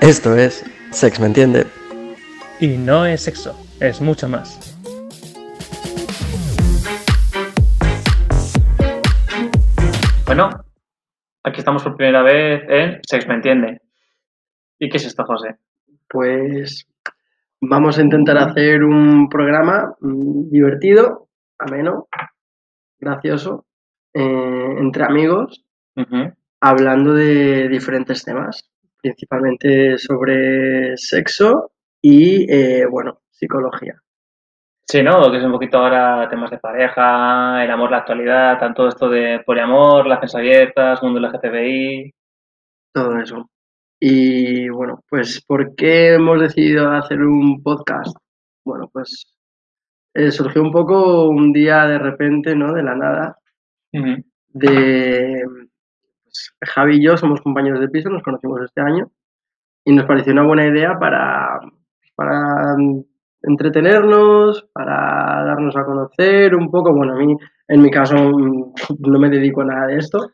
Esto es Sex, ¿me entiende? Y no es sexo, es mucho más. Bueno, aquí estamos por primera vez en Sex, ¿me entiende? ¿Y qué es esto, José? Pues vamos a intentar hacer un programa mm, divertido, ameno, gracioso, eh, entre amigos, hablando de diferentes temas, principalmente sobre sexo y, eh, bueno, psicología. Sí, ¿no? Que es un poquito ahora temas de pareja, el amor, la actualidad, tanto esto de poliamor, las abiertas, mundo LGTBI. Todo eso. Y bueno, pues ¿por qué hemos decidido hacer un podcast? Bueno, pues eh, surgió un poco un día de repente, ¿no? De la nada, de pues, Javi y yo somos compañeros de piso, nos conocimos este año y nos pareció una buena idea para, para entretenernos, para darnos a conocer un poco. Bueno, a mí, en mi caso, no me dedico a nada de esto.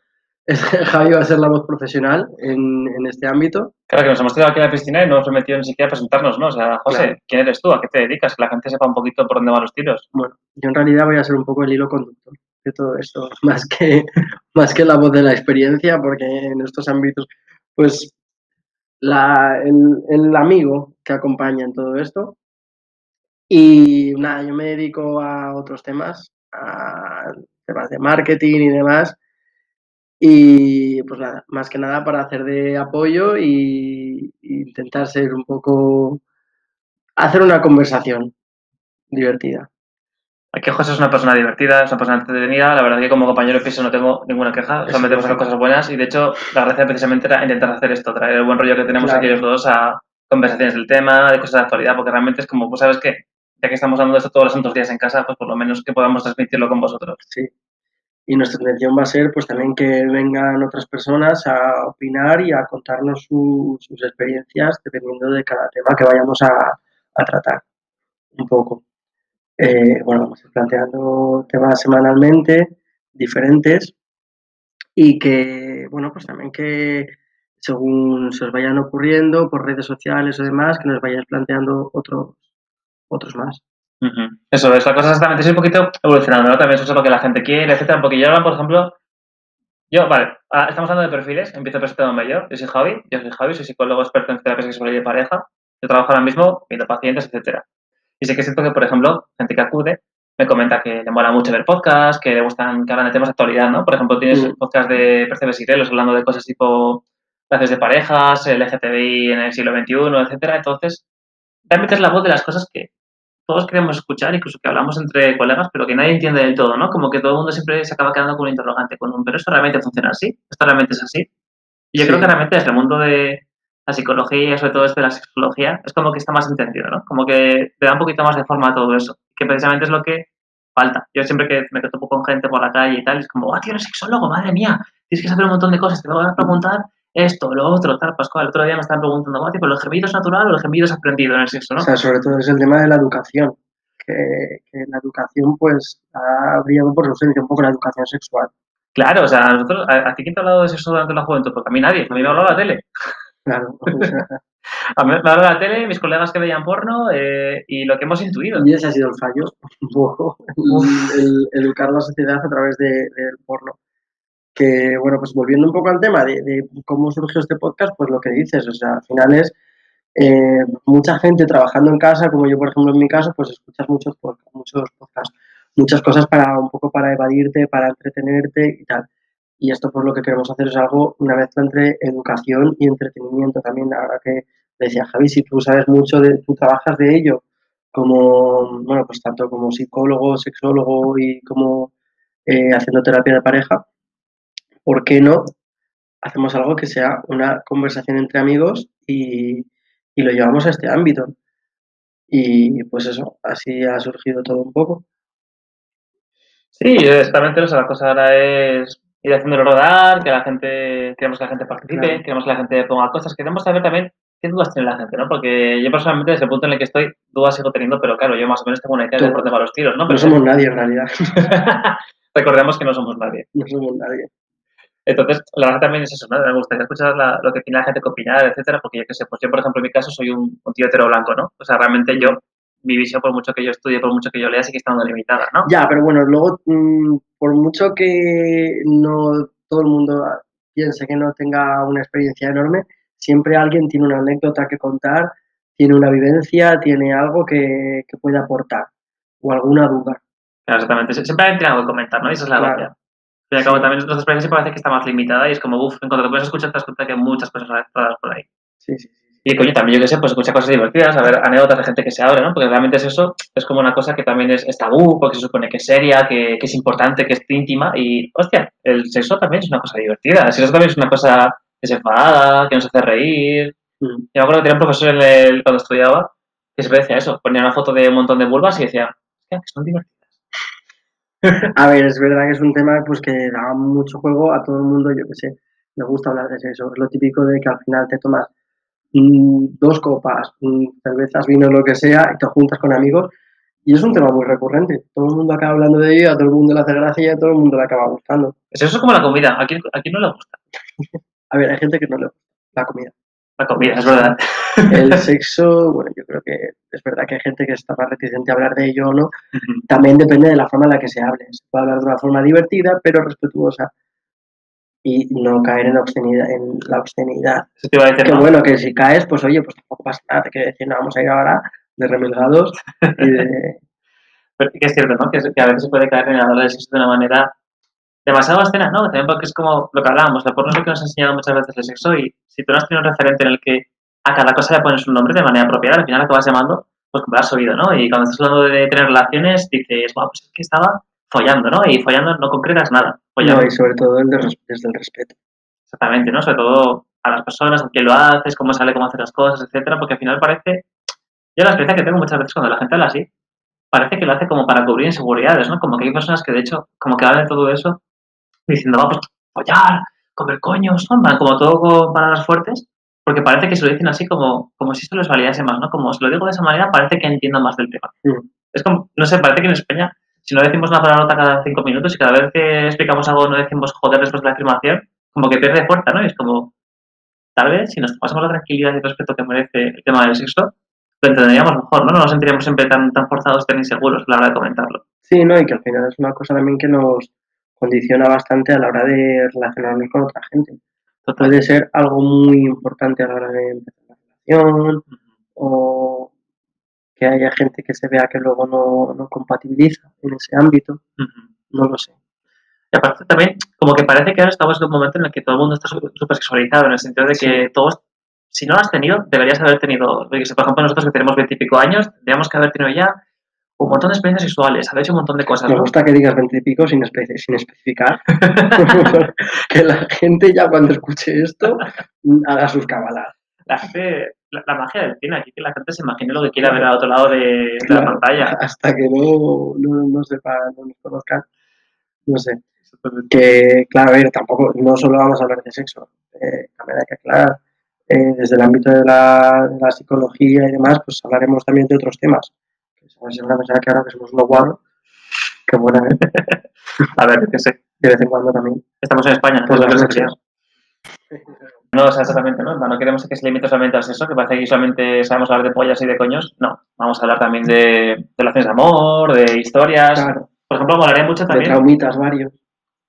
Javi va a ser la voz profesional en, en, este ámbito. Claro, que nos hemos quedado aquí en la piscina y no hemos metido ni siquiera a presentarnos, ¿no? O sea, José, ¿quién eres tú? ¿A qué te dedicas? Que la gente sepa un poquito por dónde van los tiros. Bueno, yo en realidad voy a ser un poco el hilo conductor de todo esto, más que, más que la voz de la experiencia, porque en estos ámbitos, pues, la, el, el amigo que acompaña en todo esto. Y nada, yo me dedico a otros temas, a temas de marketing y demás y pues nada, más que nada para hacer de apoyo y, intentar ser un poco, hacer una conversación divertida. Aquí José es una persona divertida, es una persona entretenida. La verdad que como compañero de piso no tengo ninguna queja. Solamente hemos hecho cosas buenas y de hecho la gracia precisamente era intentar hacer esto, traer el buen rollo que tenemos aquí los dos a conversaciones del tema, de cosas de actualidad, porque realmente es como, pues sabes que ya que estamos hablando de esto todos los santos días en casa, pues por lo menos que podamos transmitirlo con vosotros. Sí, y nuestra intención va a ser pues también que vengan otras personas a opinar y a contarnos sus experiencias dependiendo de cada tema que vayamos a, tratar un poco. Eh, bueno, vamos a ir planteando temas semanalmente diferentes y que, bueno, pues también que según se os vayan ocurriendo por redes sociales o demás, que nos vayáis planteando otros, otros más. Eso es, la cosa exactamente es un poquito evolucionando, ¿no? También eso es lo que la gente quiere, etcétera. Porque yo ahora, por ejemplo, yo, vale, ah, estamos hablando de perfiles, empiezo presentándome yo. Yo soy Javi, yo soy Javi, soy psicólogo experto en terapia sexual y de pareja. Yo trabajo ahora mismo viendo pacientes, etcétera. Y sé que siento que, por ejemplo, gente que acude me comenta que le mola mucho ver podcasts, que le gustan que hablan de temas de actualidad, ¿no? Por ejemplo, tienes un podcast de Percebes y Grelos hablando de cosas tipo clases de parejas, LGTBI en el siglo XXI, etcétera. Entonces, realmente es la voz de las cosas que todos queremos escuchar, incluso que hablamos entre colegas, pero que nadie entiende del todo, ¿no? Como que todo el mundo siempre se acaba quedando con un interrogante, con un, pero esto realmente funciona así, esto realmente es así. Y yo creo que realmente desde el mundo de la psicología, sobre todo desde la sexología, es como que está más entendido, ¿no? Como que te da un poquito más de forma a todo eso, que precisamente es lo que falta. Yo siempre que me topo con gente por la calle y tal, es como, ah, tío, eres sexólogo, madre mía, tienes que saber un montón de cosas, te voy a preguntar esto, lo otro, tal, Pascual. El otro día me estaban preguntando, ¿pero el gemido es natural o el gemido es aprendido en el sexo, no? O sea, sobre todo es el tema de la educación. Que, la educación, pues, ha brillado por ausencia un poco la educación sexual. Claro, o sea, nosotros, ¿a, ti quién te ha hablado de sexo durante la juventud? Porque a mí nadie, a mí me ha hablado la tele. Claro. a mí me la tele, mis colegas que veían porno eh, y lo que hemos intuido. Y ese ha sido el fallo, el, educar a la sociedad a través del porno que, bueno, pues volviendo un poco al tema de, cómo surgió este podcast, pues lo que dices, o sea, al final es eh, mucha gente trabajando en casa, como yo, por ejemplo, en mi caso, pues escuchas muchos, muchos podcasts, muchas cosas para un poco para evadirte, para entretenerte y tal. Y esto, pues lo que queremos hacer es algo, una mezcla entre educación y entretenimiento también. Ahora que decía Javi, si tú sabes mucho, de, tú trabajas de ello, como, bueno, pues tanto como psicólogo, sexólogo y como eh, haciendo terapia de pareja, ¿por qué no hacemos algo que sea una conversación entre amigos y, lo llevamos a este ámbito? Y pues eso, así ha surgido todo un poco. Sí, exactamente, o sea, la cosa ahora es ir haciéndolo rodar, que la gente, queremos que la gente participe, queremos que la gente ponga cosas, queremos saber también qué dudas tiene la gente, ¿no? Porque yo personalmente, desde el punto en el que estoy, dudas sigo teniendo, pero claro, yo más o menos tengo una idea de por dónde los tiros, ¿no? Pero no somos nadie en realidad. Recordemos que no somos nadie. No somos nadie. Entonces, la verdad también es eso, ¿no? Me gustaría escuchar la- lo que tiene la gente que opinar, etcétera, porque yo qué sé, pues yo, por ejemplo, en mi caso soy un, un tío hetero blanco, ¿no? O sea, realmente yo, mi visión, por mucho que yo estudie, por mucho que yo lea, sigue estando limitada, ¿no? Ya, pero bueno, luego, mm, por mucho que no todo el mundo piense que no tenga una experiencia enorme, siempre alguien tiene una anécdota que contar, tiene una vivencia, tiene algo que, que puede aportar o alguna duda. Claro, exactamente. Sie- Siempre hay algo que comentar, ¿no? Y esa es la Claro. gracia. Al fin y al cabo, Sí. también nuestra experiencia parece que está más limitada y es como, uff, en cuanto te puedes escuchar, te das cuenta que hay muchas cosas por ahí. Sí, sí, sí. Y coño, también yo que sé, pues escuchar cosas divertidas, a ver anécdotas de gente que se abre, ¿no? Porque realmente es eso, es como una cosa que también es, es tabú, porque se supone que es seria, que, que es importante, que es íntima. Y, hostia, el sexo también es una cosa divertida. El sexo también es una cosa desenfadada, que nos hace reír. Mm. Yo me acuerdo que tenía un profesor en el- cuando estudiaba que siempre decía eso, ponía una foto de un montón de vulvas y decía, hostia, que son divertidas. A ver, es verdad que es un tema pues que da mucho juego a todo el mundo, yo que sé, me gusta hablar de sexo. Es lo típico de que al final te tomas dos copas, mm, cervezas, vino, lo que sea, y te juntas con amigos. Y es un tema muy recurrente. Todo el mundo acaba hablando de ello, a todo el mundo le hace gracia y a todo el mundo le acaba gustando. Es eso como la comida, ¿a quién, a quién no le gusta? A ver, hay gente que no le gusta la comida. La comida, es verdad. El sexo, bueno, yo creo que es verdad que hay gente que está más reticente a hablar de ello o no. También depende de la forma en la que se hable. Se puede hablar de una forma divertida, pero respetuosa. Y no caer en, obscenidad, en la obscenidad. Eso te iba a decir, Que ¿no? bueno, que si caes, pues oye, pues tampoco pasa nada. Te quiero decir, no vamos a ir ahora de remilgados y de... Pero que es cierto, ¿no? Que, que a veces se puede caer en el hablar de sexo de una manera demasiado escena, ¿no? También porque es como lo que hablábamos, la porno es lo que nos ha enseñado muchas veces el sexo y si tú no has tenido un referente en el que a cada cosa le pones un nombre de manera apropiada, al final acabas llamando, pues como lo has oído, ¿no? Y cuando estás hablando de tener relaciones, dices, bueno, pues es que estaba follando, ¿no? Y follando no concretas nada. Follando, No, y sobre todo el de desde el respeto. exactamente, ¿no? Sobre todo a las personas, a quién lo haces, cómo sale, cómo hacer las cosas, etcétera, porque al final parece, yo la experiencia que tengo muchas veces cuando la gente habla así, parece que lo hace como para cubrir inseguridades, ¿no? Como que hay personas que de hecho, como que hablan de todo eso diciendo, vamos, follar, comer coños, ¿no? En plan, Como todo con palabras fuertes, porque parece que se lo dicen así como, como si esto les validase más, ¿no? Como si lo digo de esa manera, parece que entiendo más del tema. Mm. Es como, no sé, parece que en España, si no decimos una palabra cada cinco minutos y cada vez que explicamos algo no decimos joder después de la afirmación, como que pierde fuerza, ¿no? Y es como, tal vez, si nos pasamos la tranquilidad y el respeto que merece el tema del sexo, lo entenderíamos mejor, ¿no? No nos sentiríamos siempre tan, tan forzados, tan inseguros a la hora de comentarlo. Sí, ¿no? Y que al final es una cosa también que nos condiciona bastante a la hora de relacionarnos con otra gente. Total. Puede ser algo muy importante a la hora de empezar una relación o que haya gente que se vea que luego no, no compatibiliza en ese ámbito. No lo sé. Y aparte también, como que parece que ahora estamos en un momento en el que todo el mundo está súper sexualizado, en el sentido de que todos, si no lo has tenido, deberías haber tenido, por ejemplo, nosotros que tenemos veintipico años, tendríamos que haber tenido ya un montón de experiencias sexuales, haber hecho un montón de cosas, Me ¿no? gusta que digas veintipico sin, espe- sin especificar. que la gente ya cuando escuche esto haga sus cabalas. La gente, la, la magia del cine, aquí que la gente se imagine lo que quiera ver al otro lado de, de la pantalla. Hasta que no, no, no sepa, no nos conozcan. No sé. que, claro, a ver, tampoco, no solo vamos a hablar de sexo, eh, también hay que aclarar, eh, desde el ámbito de la, de la psicología y demás, pues hablaremos también de otros temas. Que se van a pensar que ahora que somos unos guarros, que buena, ¿eh? A ver, que sé, de vez en cuando también. estamos en España, es que las. No, o sea, exactamente, ¿no? No queremos que se limite solamente al sexo, que parece que solamente sabemos hablar de pollas y de coños. No, vamos a hablar también de relaciones de amor, de historias. Claro, Por ejemplo, molaría mucho de también. traumitas varios,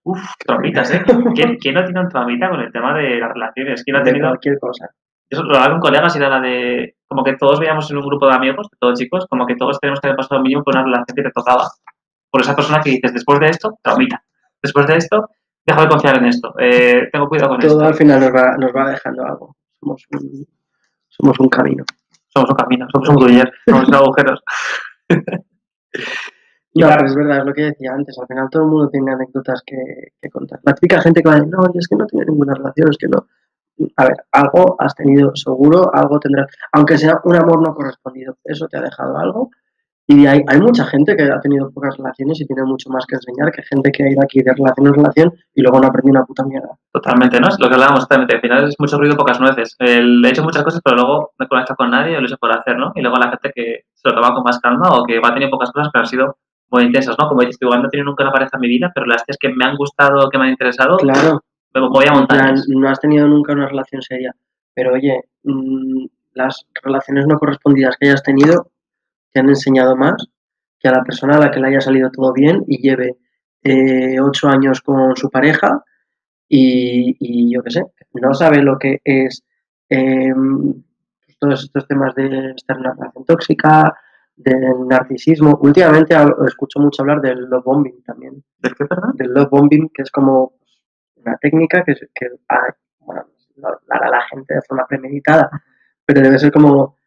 Uf, traumitas, ¿eh? ¿Quién, quién no tiene un traumita con el tema de las relaciones? ¿Quién no ha de tenido.? cualquier cosa. Yo lo hablaba con colegas y era la de. Como que todos veíamos en un grupo de amigos, de todos chicos, como que todos tenemos que haber pasado mínimo por una relación que te tocaba. Por esa persona que dices, después de esto, traumita. Después de esto, dejo de confiar en esto. Eh, tengo cuidado con Todo esto. al final nos va, nos va dejando algo. Somos un, somos un camino. Somos un camino, somos un gruyer, somos agujeros. No, pero es verdad, es lo que decía antes. Al final todo el mundo tiene anécdotas que, que contar. La típica gente que va a decir, no, yo es que no tiene ninguna relación, es que no. A ver, algo has tenido seguro, algo tendrás. Aunque sea un amor no correspondido, eso te ha dejado algo. Y hay, hay mucha gente que ha tenido pocas relaciones y tiene mucho más que enseñar que gente que ha ido aquí de relación en relación y luego no aprendió una puta mierda. Totalmente, ¿no? Es lo que hablábamos totalmente. Al final es mucho ruido, pocas nueces. El, he hecho muchas cosas, pero luego no he conectado con nadie o lo he hecho por hacer, ¿no? Y luego la gente que se lo toma con más calma o que va a tener pocas cosas, pero han sido muy intensas, ¿no? Como dices, igual no he tenido nunca una pareja en mi vida, pero las que me han gustado, que me han interesado, Claro, me voy a montañas. no has tenido nunca una relación seria. Pero oye, mm, las relaciones no correspondidas que hayas tenido te han enseñado más que a la persona a la que le haya salido todo bien y lleve eh, ocho años con su pareja y, y yo qué sé, no sabe lo que es em, todos estos temas de estar en una relación tóxica, del narcisismo. Últimamente escucho mucho hablar del love bombing también ¿De qué, perdón? del love bombing, que es como una técnica que, que ah, bueno, la la la gente de forma premeditada, pero debe ser como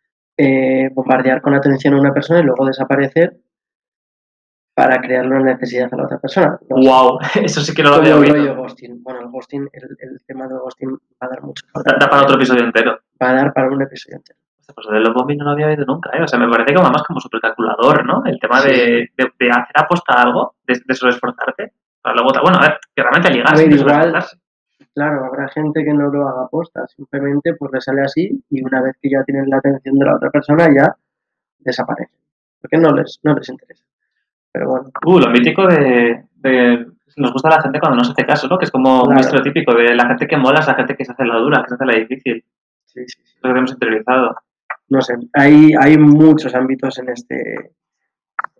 eh, bombardear con atención a una persona y luego desaparecer para crearle una necesidad a la otra persona. No sé, Wow, eso sí que no lo había oído. Bueno, el ghosting, el, el tema del ghosting va a dar mucho. Da, da para otro episodio entero. Va a dar para un episodio entero. Pues de los bombing no lo había oído nunca, ¿eh? O sea, me parece como más como súper calculador, ¿no? El tema Sí. de, de, de hacer aposta a algo, de, de sobreesforzarte, para luego... Bueno, a ver, que realmente ligar A ver, sin igual- sobreesforzarse. Claro, habrá gente que no lo haga posta, simplemente pues le sale así y una vez que ya tienen la atención de la otra persona ya desaparece. Porque no les, no les interesa. Pero bueno, Uh, lo mítico de, de- Nos gusta la gente cuando no se hace caso, ¿no? Que es como un Claro. estereotípico de la gente que mola es la gente que se hace la dura, que se hace la difícil. sí, sí, sí. Lo que hemos interiorizado. No sé, hay, hay muchos ámbitos en este,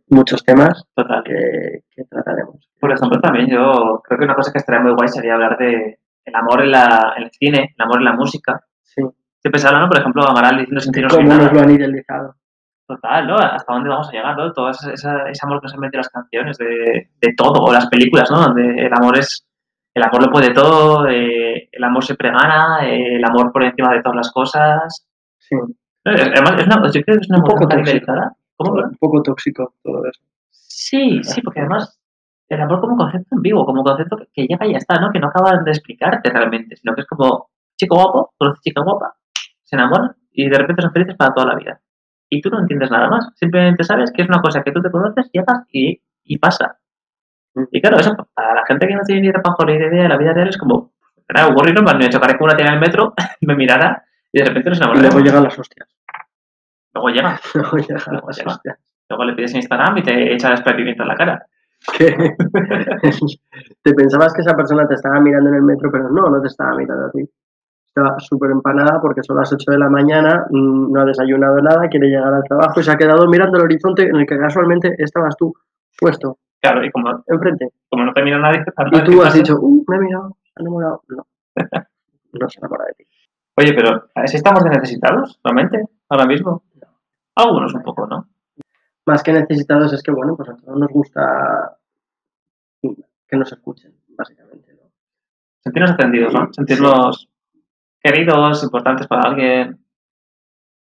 muchos temas Total. que, que trataremos. Por ejemplo, también yo creo que una cosa que estaría muy guay sería hablar de el amor en, la, en el cine, el amor en la música. Sí, Siempre se habla, ¿no? Por ejemplo, Amaral diciendo sin cómo nada. nos lo han idealizado. Total, ¿no? ¿Hasta dónde vamos a llegar, no? Todo ese, ese amor que se mete en las canciones, de, de todo, o las películas, ¿no? Donde el amor es... El amor lo puede todo, eh, el amor siempre gana, eh, el amor por encima de todas las cosas. Sí, No, es- Además, es una, yo creo que es una Un poco tóxico. ¿Cómo? un poco tóxico todo eso. Sí, sí, porque además el amor como concepto ambiguo, como concepto que, que llega y ya está, ¿no? Que no acaban de explicarte realmente, sino que es como chico guapo, conoce chica guapa, se enamoran y de repente son felices para toda la vida. Y tú no entiendes nada más, simplemente sabes que es una cosa que tú te conoces, llegas y, y pasa. Y claro, eso para la gente que no tiene ni repajo ni idea de la vida real es como, era aburrido, me han hecho con una tía en el metro, me mirara y de repente nos Y enamoramos. luego llegan las hostias. Luego llega, Luego llegan Luego llega. luego le pides en Instagram y te echa pimiento en la cara. Que te pensabas que esa persona te estaba mirando en el metro, pero no, no te estaba mirando a ti. Estaba súper empanada porque son las 8 de la mañana, mm, no ha desayunado nada, quiere llegar al trabajo y se ha quedado mirando el horizonte en el que casualmente estabas tú puesto Claro, y como, enfrente. como no te mira nadie, Y tú has dicho, uh, me he mirado, se ha enamorado. No, no se enamora de ti. Oye, pero ¿sí estamos de necesitados realmente ahora mismo? Algunos un poco, ¿no? Más que necesitados es que, bueno, pues a todos nos gusta que nos escuchen, básicamente. ¿no? Sentirnos atendidos, ¿no? Sentirnos queridos, importantes para alguien.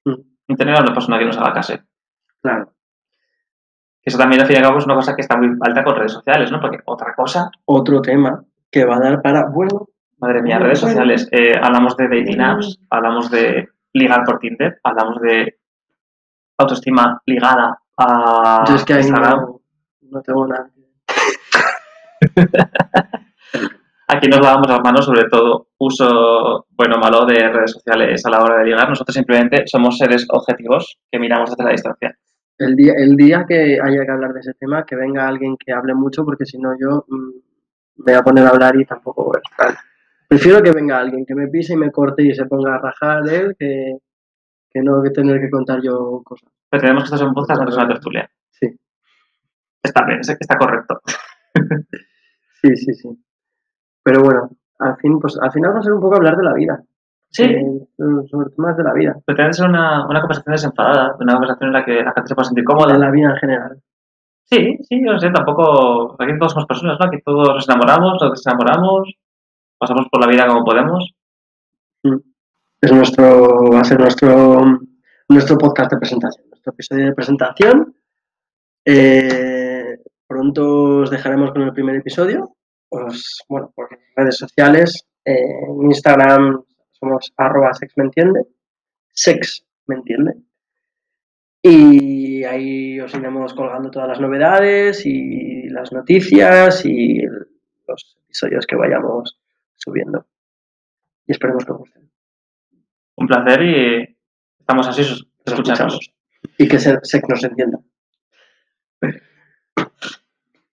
Mm. Y tener a una persona que nos haga caso. Claro. Que eso también, al fin y al cabo, es una cosa que está muy alta con redes sociales, ¿no? Porque otra cosa, Otro tema que va a dar para, bueno, madre mía, redes bueno. sociales. Eh, hablamos de dating apps, hablamos de ligar por Tinder, hablamos de autoestima ligada a yo es que ahí no, no tengo nada. Aquí nos lavamos las manos sobre todo uso bueno o malo de redes sociales a la hora de ligar. Nosotros simplemente somos seres objetivos que miramos desde la distancia. El día, el día que haya que hablar de ese tema, que venga alguien que hable mucho, porque si no yo mm, me voy a poner a hablar y tampoco voy a estar. Prefiero que venga alguien que me pise y me corte y se ponga a rajar él que, que no que tener que contar yo cosas. Pretendemos que esto sea un podcast, no es una tertulia. Sí, Está bien, está correcto. sí, sí, sí. Pero bueno, al fin, pues al final va a ser un poco hablar de la vida. Sí, Eh, sobre temas de la vida, pretende ser una, una conversación desenfadada, una conversación en la que la gente se pueda sentir de cómoda. la vida en general. Sí, sí, yo no sé, tampoco. Aquí todos somos personas, ¿no? Aquí todos nos enamoramos, nos desenamoramos, pasamos por la vida como podemos. Es nuestro, va a ser nuestro, nuestro podcast de presentación, nuestro episodio de presentación. Eh, pronto os dejaremos con el primer episodio. Os, bueno, por redes sociales, en Instagram somos arroba sex me entiende, sex me entiende. Y ahí os iremos colgando todas las novedades y las noticias y los episodios que vayamos subiendo. Y esperemos que os gusten. Un placer y estamos así Nos escuchándonos. Y que se, se nos entienda.